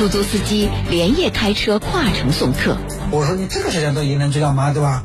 出租司机连夜开车跨城送客。我说你这个时间到盐城去干嘛，对吧？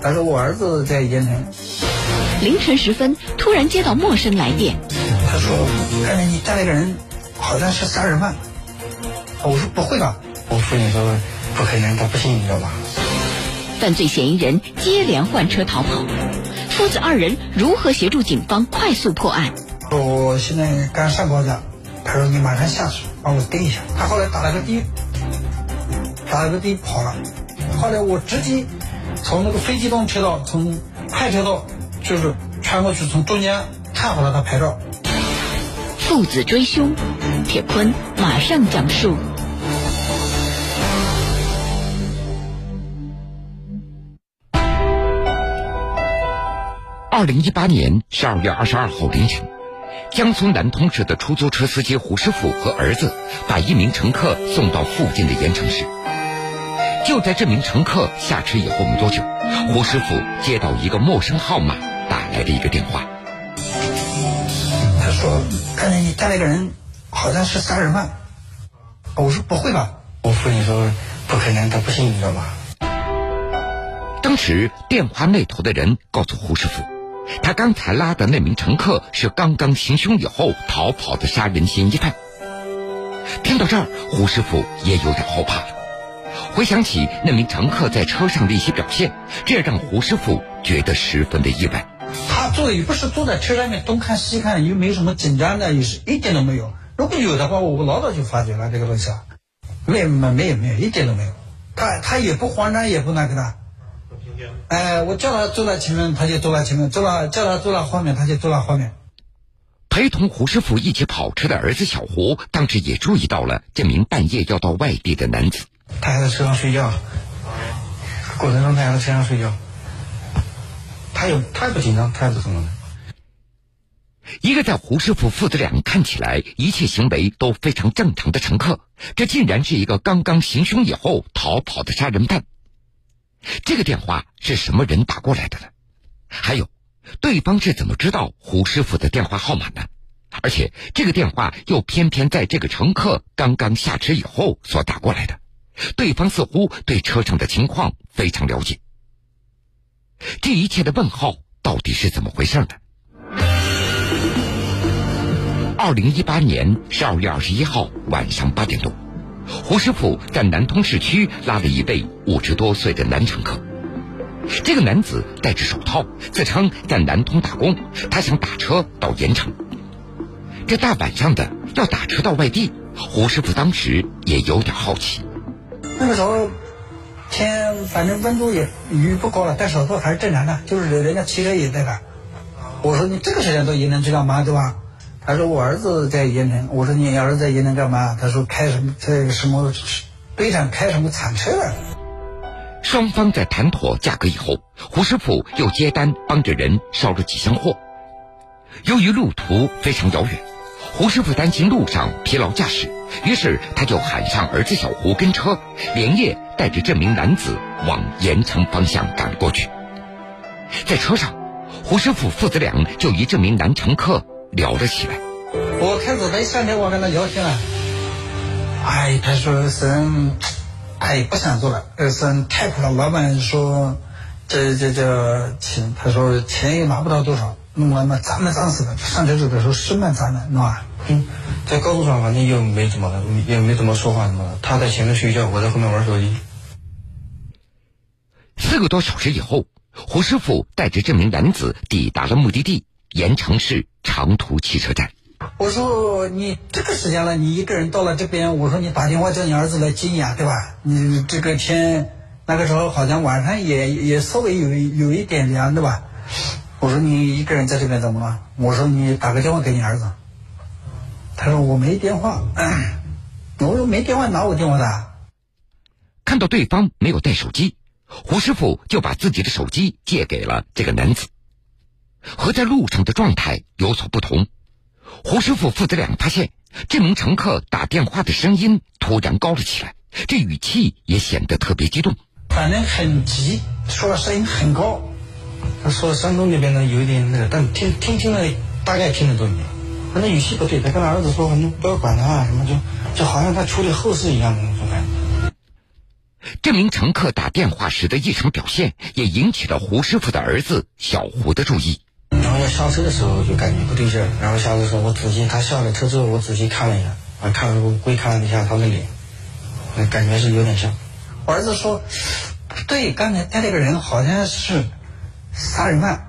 他说我儿子在盐城。凌晨时分，突然接到陌生来电。他说：“看见你带了个人，好像是杀人犯。”我说：“不会吧？”我父亲说：“不可能，他不信，你知道吧？”犯罪嫌疑人接连换车逃跑，父子二人如何协助警方快速破案？我现在刚上高架，他说：“你马上下去，帮我盯一下。”他后来打了个的，打了个的跑了。后来我直接从那个非机动车道，从快车道。就是穿过去，从中间看好了他牌照。父子追凶，铁坤马上讲述。二零一八年十二月二十二号凌晨，江苏南通市的出租车司机胡师傅和儿子把一名乘客送到附近的盐城市。就在这名乘客下车以后没多久，胡师傅接到一个陌生号码。打来的一个电话，他说看见你带了个人，好像是杀人犯。我说不会吧？我父亲说不可能，他不信，你知道吗？当时电话那头的人告诉胡师傅，他刚才拉的那名乘客是刚刚行凶以后逃跑的杀人嫌疑犯。听到这儿，胡师傅也有点后怕了。回想起那名乘客在车上的一些表现，这让胡师傅觉得十分的意外。他坐也不是坐在车上面东看西看，又没什么紧张的，也是一点都没有。如果有的话，我老早就发觉了这个东西啊，没没没有没有一点都没有。他他也不慌张，也不那个的。哎，我叫他坐在前面，他就坐在前面；坐了叫他坐在后面，他就坐在后面。陪同胡师傅一起跑车的儿子小胡，当时也注意到了这名半夜要到外地的男子。他还在车上睡觉，过程中他还在车上睡觉。他也他也不紧张，他也不怎么的。一个在胡师傅父子俩看起来一切行为都非常正常的乘客，这竟然是一个刚刚行凶以后逃跑的杀人犯。这个电话是什么人打过来的呢？还有，对方是怎么知道胡师傅的电话号码呢？而且这个电话又偏偏在这个乘客刚刚下车以后所打过来的，对方似乎对车上的情况非常了解。这一切的问号到底是怎么回事呢？二零一八年十二月二十一号晚上八点多，胡师傅在南通市区拉了一位五十多岁的男乘客。这个男子戴着手套，自称在南通打工，他想打车到盐城。这大晚上的要打车到外地，胡师傅当时也有点好奇。那个时候。天，反正温度也雨不高了，戴手套还是正常的。就是人家骑车也戴的。我说你这个时间到盐城去干嘛，对吧？他说我儿子在盐城。我说你儿子在盐城干嘛？他说开什么在什么堆场开什么铲车。双方在谈妥价格以后，胡师傅又接单帮着人捎了几箱货。由于路途非常遥远。胡师傅担心路上疲劳驾驶，于是他就喊上儿子小胡跟车，连夜带着这名男子往盐城方向赶过去。在车上，胡师傅父子俩就与这名男乘客聊了起来。我开始他一上车，我跟他聊天了。哎，他说是，哎，不想做了，是太苦了。老板说，这这这钱，他说钱也拿不到多少。弄完嘛，咱们脏死的。上车子的时候是蛮脏的，弄啊？嗯，在高速上反正又没怎么，也没怎么说话什么的。他在前面睡觉，我在后面玩手机。四个多小时以后，胡师傅带着这名男子抵达了目的地——盐城市长途汽车站。我说：“你这个时间了，你一个人到了这边，我说你打电话叫你儿子来接你啊，对吧？你这个天那个时候好像晚上也也稍微有有一点凉，对吧？”我说你一个人在这边怎么了？我说你打个电话给你儿子。他说我没电话。我说没电话拿我电话的？看到对方没有带手机，胡师傅就把自己的手机借给了这个男子。和在路上的状态有所不同，胡师傅父子俩发现这名乘客打电话的声音突然高了起来，这语气也显得特别激动，反正很急，说声音很高。他说山东那边呢有一点那个，但听听听了大概听得懂。反正语气不对，他跟他儿子说，反正不要管他，什么就就好像他处理后事一样的那种感觉。这名乘客打电话时的异常表现，也引起了胡师傅的儿子小胡的注意。我下车的时候就感觉不对劲儿，然后下车的时候我仔细，他下了车之后我仔细看了一下，啊，看了归看了一下他的脸，那感觉是有点像。我儿子说，不对，刚才带那个人好像是杀人犯。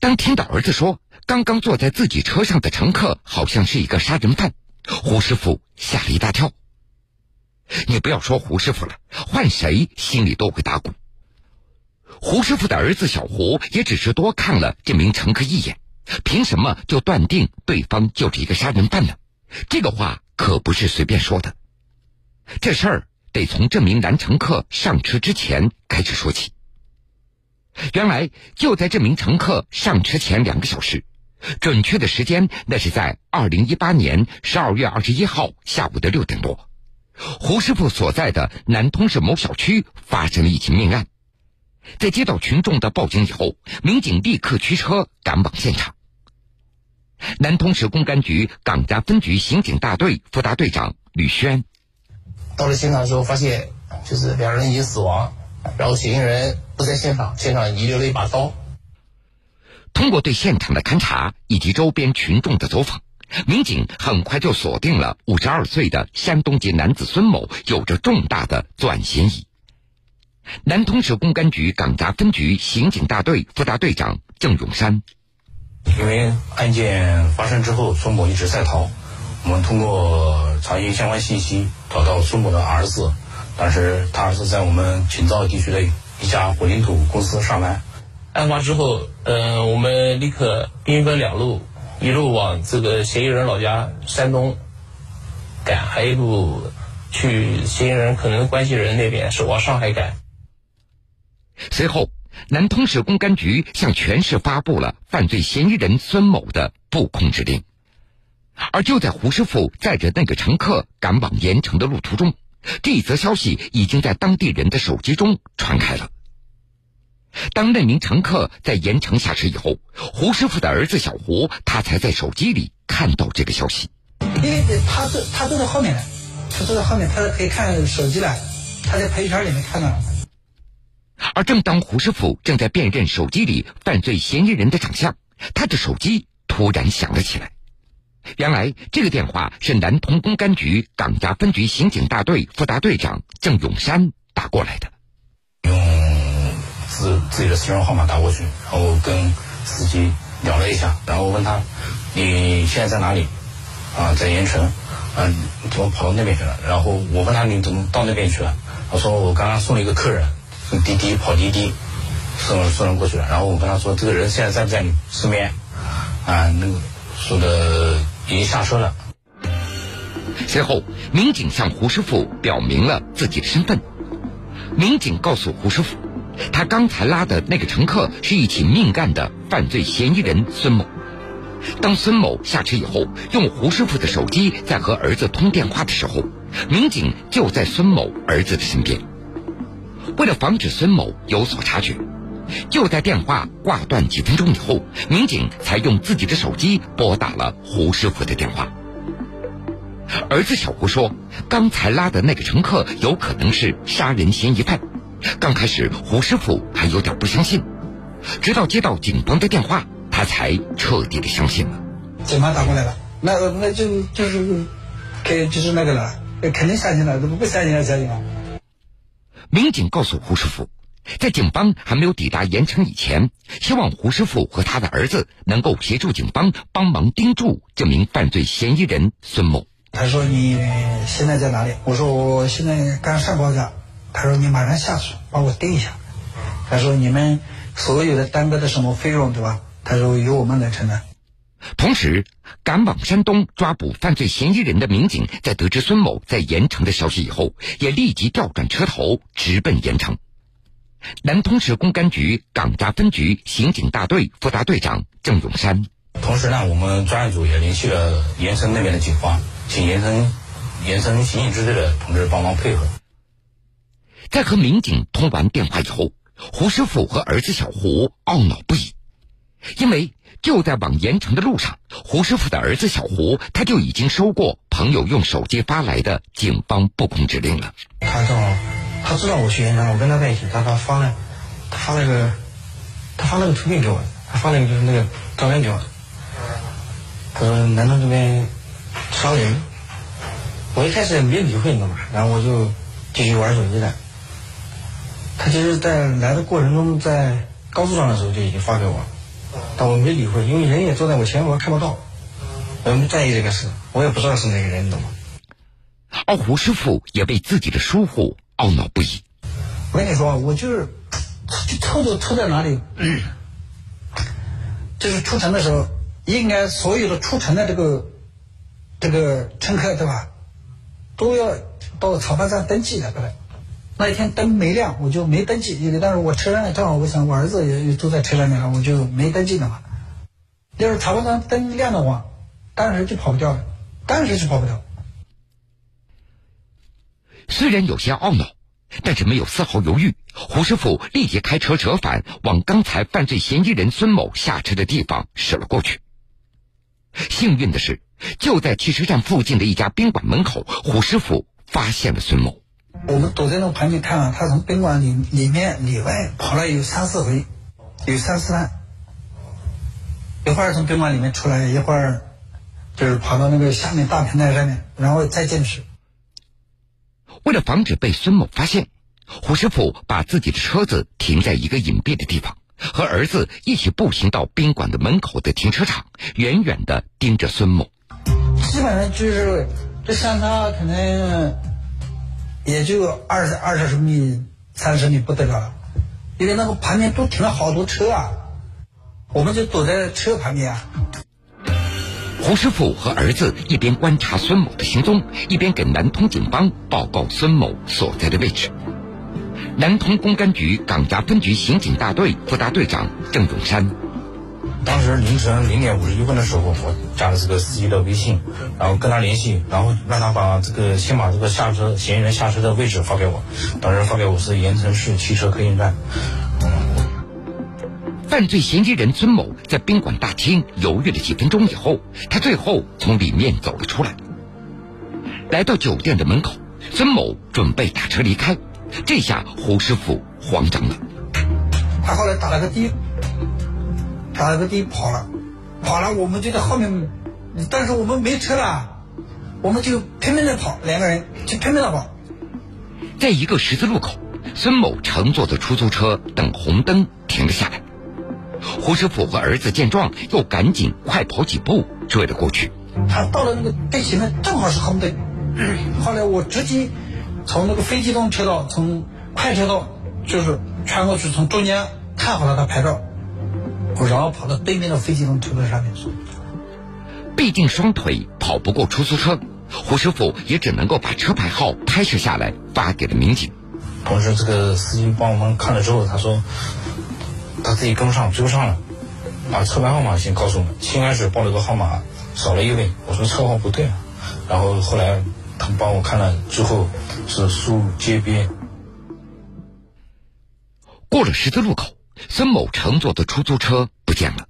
当听到儿子说刚刚坐在自己车上的乘客好像是一个杀人犯，胡师傅吓了一大跳。你不要说胡师傅了，换谁心里都会打鼓。胡师傅的儿子小胡也只是多看了这名乘客一眼，凭什么就断定对方就是一个杀人犯呢？这个话可不是随便说的。这事儿得从这名男乘客上车之前开始说起。原来就在这名乘客上车前两个小时，准确的时间那是在二零一八年十二月二十一号下午的六点多，胡师傅所在的南通市某小区发生了一起命案。在接到群众的报警以后，民警立刻驱车赶往现场。南通市公安局港闸分局刑警大队副大队长吕轩到了现场的时候，发现就是两人已经死亡。然后嫌疑人不在现场，现场遗留了一把刀。通过对现场的勘查以及周边群众的走访，民警很快就锁定了五十二岁的山东籍男子孙某有着重大的作案嫌疑。南通市公安局港闸分局刑警大队副大队长郑永山：因为案件发生之后，孙某一直在逃，我们通过查询相关信息，找到孙某的儿子。当时他儿子在我们秦灶地区的一家混凝土公司上班。案发之后，嗯，我们立刻兵分两路，一路往这个嫌疑人老家山东赶，还一路去嫌疑人可能关系人那边是往上海赶。随后，南通市公安局向全市发布了犯罪嫌疑人孙某的布控指令。而就在胡师傅载着那个乘客赶往盐城的路途中。这则消息已经在当地人的手机中传开了。当那名乘客在盐城下车以后，胡师傅的儿子小胡他才在手机里看到这个消息。因为他坐他坐在后面的，他坐在后面，他可以看手机了，他在朋友圈里面看到了。而正当胡师傅正在辨认手机里犯罪嫌疑人的长相，他的手机突然响了起来。原来这个电话是南通公安局港闸分局刑警大队副大队长郑永山打过来的。自自己的私人号码打过去，然后跟司机聊了一下，然后我问他：“你现在在哪里？”啊，在盐城。嗯，怎么跑到那边去了？然后我问他：“你怎么到那边去了？”他说：“我刚刚送了一个客人，滴滴跑滴滴，送送人过去了。”然后我跟他说：“这个人现在在不在你身边？”啊，那个说的。已经下车了。随后，民警向胡师傅表明了自己的身份。民警告诉胡师傅，他刚才拉的那个乘客是一起命案的犯罪嫌疑人孙某。当孙某下车以后，用胡师傅的手机在和儿子通电话的时候，民警就在孙某儿子的身边。为了防止孙某有所察觉。就在电话挂断几分钟以后，民警才用自己的手机拨打了胡师傅的电话。儿子小胡说：“刚才拉的那个乘客有可能是杀人嫌疑犯。”刚开始，胡师傅还有点不相信，直到接到警方的电话，他才彻底的相信了。警方打过来了，那那就就是，给就是那个了，肯定相信了，怎么不相信还相信啊？民警告诉胡师傅。在警方还没有抵达盐城以前，希望胡师傅和他的儿子能够协助警方帮忙盯住这名犯罪嫌疑人孙某。他说：“你现在在哪里？”我说：“我现在刚上报家。”他说：“你马上下去帮我盯一下。”他说：“你们所有的耽搁的什么费用，对吧？”他说：“由我们来承担。”同时，赶往山东抓捕犯罪嫌疑人的民警在得知孙某在盐城的消息以后，也立即调转车头直奔盐城。南通市公安局港闸分局刑警大队副大队长郑永山。同时呢，我们专案组也联系了盐城那边的警方，请盐城盐城刑警支队的同志帮忙配合。在和民警通完电话以后，胡师傅和儿子小胡懊恼不已，因为就在往盐城的路上，胡师傅的儿子小胡他就已经收过朋友用手机发来的警方布控指令了。他正好，他知道我去盐城，我跟他在一起，他他发了，他发了个，他发了个图片给我，他发了个就是那个照片给我。他说南通这边伤人，我一开始也没理会，你知道吗？然后我就继续玩手机了。他其实，在来的过程中，在高速上的时候就已经发给我了，但我没理会，因为人也坐在我前面，我看不到，我没在意这个事，我也不知道是哪个人，你懂吗？而胡师傅也为自己的疏忽懊恼不已。我跟你说，我就是就错就错在哪里？就是出城的时候，应该所有的出城的这个这个乘客，对吧？都要到草班站登记的，对吧？那一天灯没亮，我就没登记，因为当时我车上正好，我想我儿子也也坐在车上面了，我就没登记的嘛。要是草班站灯亮的话，当时就跑不掉了，当时就跑不掉。虽然有些懊恼，但是没有丝毫犹豫。胡师傅立即开车折返，往刚才犯罪嫌疑人孙某下车的地方驶了过去。幸运的是，就在汽车站附近的一家宾馆门口，胡师傅发现了孙某。我们躲在那个旁边看啊，他从宾馆里里面里外跑了有三四回，有三四趟。一会儿从宾馆里面出来，一会儿就是跑到那个下面大平台上面，然后再进去。为了防止被孙某发现，胡师傅把自己的车子停在一个隐蔽的地方，和儿子一起步行到宾馆的门口的停车场，远远的盯着孙某。基本上就是这相差可能也就二十二十米、三十米不得了，因为那个旁边都停了好多车啊，我们就躲在车旁边啊。胡师傅和儿子一边观察孙某的行踪，一边给南通警方报告孙某所在的位置。南通公安局港闸分局刑警大队副大队长郑永山，当时凌晨零点五十一分的时候，我加了这个司机的微信，然后跟他联系，然后让他把这个先把这个下车嫌疑人下车的位置发给我。当时发给我是盐城市汽车客运站。犯罪嫌疑人孙某在宾馆大厅犹豫了几分钟以后，他最后从里面走了出来。来到酒店的门口，孙某准备打车离开，这下胡师傅慌张了。他后来打了个的，打了个的跑了，跑了，我们就在后面，但是我们没车了，我们就拼命的跑，两个人就拼命的跑。在一个十字路口，孙某乘坐的出租车等红灯停了下来。胡师傅和儿子见状，又赶紧快跑几步追了过去。他到了那个灯前面，正好是红灯。后来我直接从那个非机动车道，从快车道就是穿过去，从中间看好了他牌照，我然后跑到对面的飞机动车道上面去。毕竟双腿跑不过出租车，胡师傅也只能够把车牌号拍摄下来发给了民警。同时，这个司机帮我们看了之后，他说他自己跟不上，追不上了，把车牌号码先告诉我们。先开始报了个号码，少了一位，我说车号不对啊。然后后来他们帮我看了之后，是苏街边。过了十字路口，孙某乘坐的出租车不见了，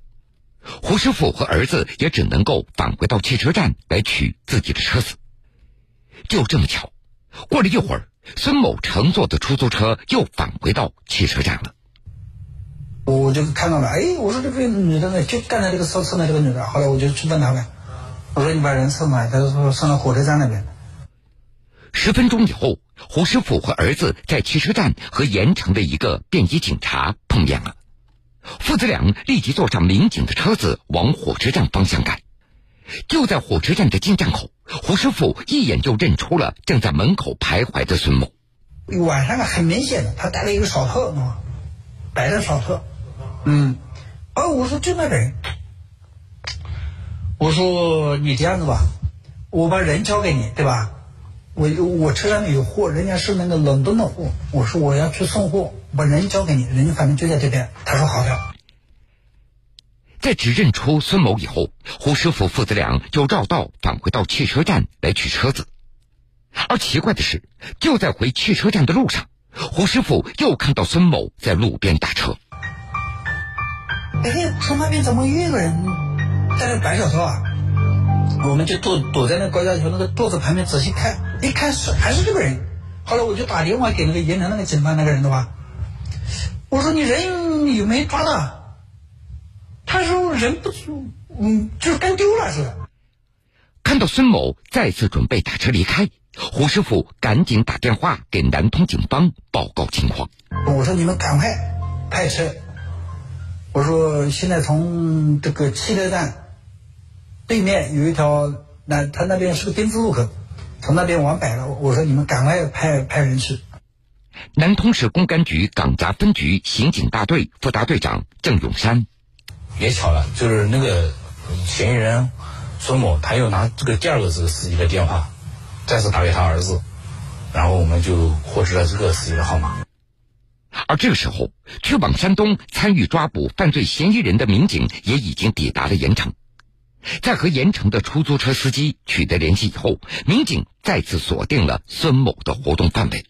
胡师傅和儿子也只能够返回到汽车站来取自己的车子。就这么巧，过了一会儿，孙某乘坐的出租车又返回到汽车站了。我就看到了，哎，我说这个女的呢，就刚才这个烧车的这个女的。后来我就去问她呗，我说你把人送哪？她说送到火车站那边。十分钟以后，胡师傅和儿子在汽车站和盐城的一个便衣警察碰面了。父子俩立即坐上民警的车子往火车站方向赶。就在火车站的进站口，胡师傅一眼就认出了正在门口徘徊的孙某。晚上啊，很明显的，他戴了一个手套，啊，白的手套。嗯，哦，我说就那个人。我说你这样子吧，我把人交给你，对吧？我我车上面有货，人家是那个冷冻的货。我说我要去送货，把人交给你，人家反正就在这边。他说好的。在指认出孙某以后，胡师傅父子俩就绕道返回到汽车站来取车子。而奇怪的是，就在回汽车站的路上，胡师傅又看到孙某在路边打车。哎，从那边怎么有一个人在那摆小说啊？我们就躲躲在那高架桥那个桌子旁边仔细看，一看是还是这个人。后来我就打电话给那个盐城那个警方那个人的话，我说你人有没有抓到？他说人不，嗯，就是干丢了似的。看到孙某再次准备打车离开，胡师傅赶紧打电话给南通警方报告情况。我说你们赶快派车。我说现在从这个汽车站。对面有一条，那他那边是个丁字路口，从那边往北了。我说你们赶快派派人去。南通市公安局港闸分局刑警大队副大队长郑永山，也巧了，就是那个嫌疑人孙某，他又拿这个第二个这个司机的电话，再次打给他儿子，然后我们就获知了这个司机的号码。而这个时候，去往山东参与抓捕犯罪嫌疑人的民警也已经抵达了盐城。在和盐城的出租车司机取得联系以后，民警再次锁定了孙某的活动范围。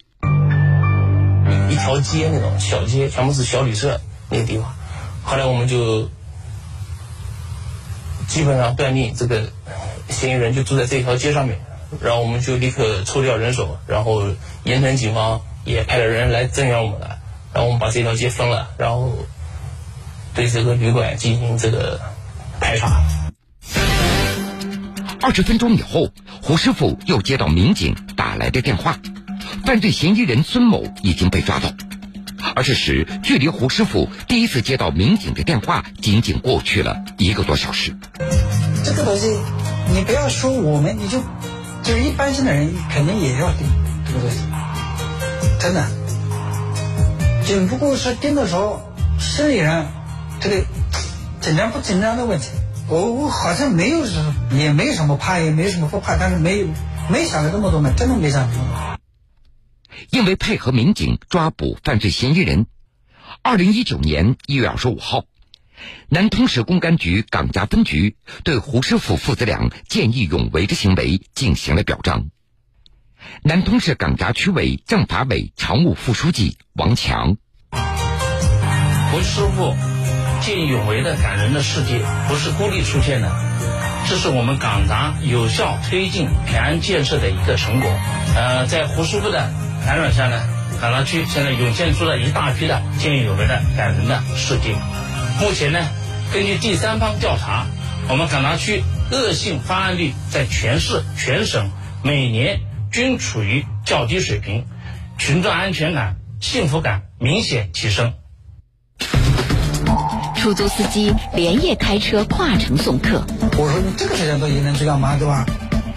一条街那种小街，全部是小旅社那个地方。后来我们就基本上断定这个嫌疑人就住在这条街上面，然后我们就立刻抽调人手，然后盐城警方也派了人来增援我们了，然后我们把这条街封了，然后对这个旅馆进行这个排查。二十分钟以后，胡师傅又接到民警打来的电话，犯罪嫌疑人孙某已经被抓到。而这时，距离胡师傅第一次接到民警的电话，仅仅过去了一个多小时。这个东西，你不要说我们，你就就是一般性的人，肯定也要盯这个东西。真的，只不过是盯的时候，心理上这个紧张不紧张的问题。我我好像没有什，也没什么怕，也没什么不怕，但是没有没想的这么多嘛，真的没想这么多。因为配合民警抓捕犯罪嫌疑人，二零一九年一月二十五号，南通市公安局港闸分局对胡师傅父子俩见义勇为的行为进行了表彰。南通市港闸区委政法委常务副书记王强，胡师傅。见义勇为的感人的事迹不是孤立出现的，这是我们港闸有效推进平安建设的一个成果。呃，在胡师傅的感染下呢，港闸区现在涌现出了一大批的见义勇为的感人的事迹。目前呢，根据第三方调查，我们港闸区恶性发案率在全市全省每年均处于较低水平，群众安全感、幸福感明显提升。出租司机连夜开车跨城送客。我说你这个时间到盐城去干嘛，对吧？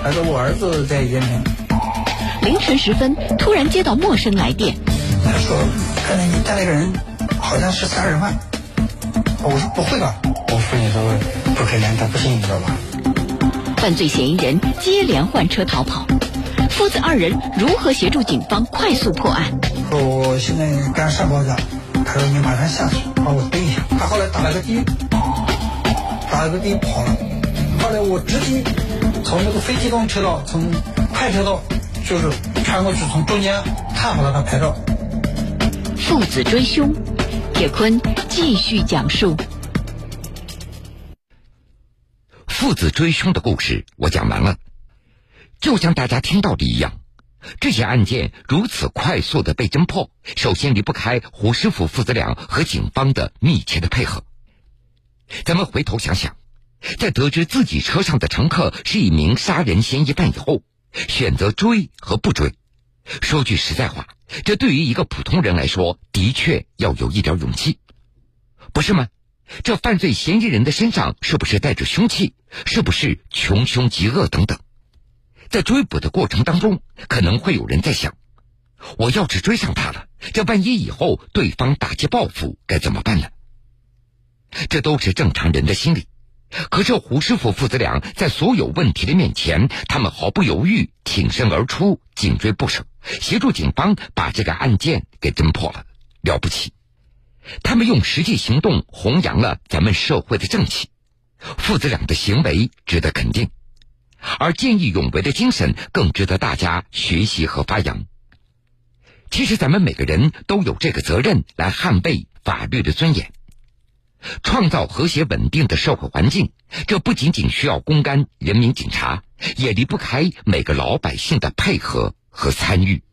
他说我儿子在盐城。凌晨时分，突然接到陌生来电。他说刚才你带了个人，好像是杀人犯。我说不会吧？我父亲说不可能，他不信，你知道吧？犯罪嫌疑人接连换车逃跑，父子二人如何协助警方快速破案？说我现在刚上报的。他说：“你马上下去，帮我蹲一下。”他后来打了个的，打了个的跑了。后来我直接从那个非机动车道，从快车道，就是穿过去，从中间看好了他拍照。父子追凶，铁坤继续讲述。父子追凶的故事我讲完了，就像大家听到的一样。这些案件如此快速的被侦破，首先离不开胡师傅父子俩和警方的密切的配合。咱们回头想想，在得知自己车上的乘客是一名杀人嫌疑犯以后，选择追和不追，说句实在话，这对于一个普通人来说，的确要有一点勇气，不是吗？这犯罪嫌疑人的身上是不是带着凶器？是不是穷凶极恶等等？在追捕的过程当中，可能会有人在想：我要是追上他了，这万一以后对方打击报复该怎么办呢？这都是正常人的心理。可是胡师傅父子俩在所有问题的面前，他们毫不犹豫，挺身而出，紧追不舍，协助警方把这个案件给侦破了，了不起！他们用实际行动弘扬了咱们社会的正气，父子俩的行为值得肯定。而见义勇为的精神更值得大家学习和发扬。其实，咱们每个人都有这个责任来捍卫法律的尊严。创造和谐稳定的社会环境，这不仅仅需要公安、人民警察，也离不开每个老百姓的配合和参与。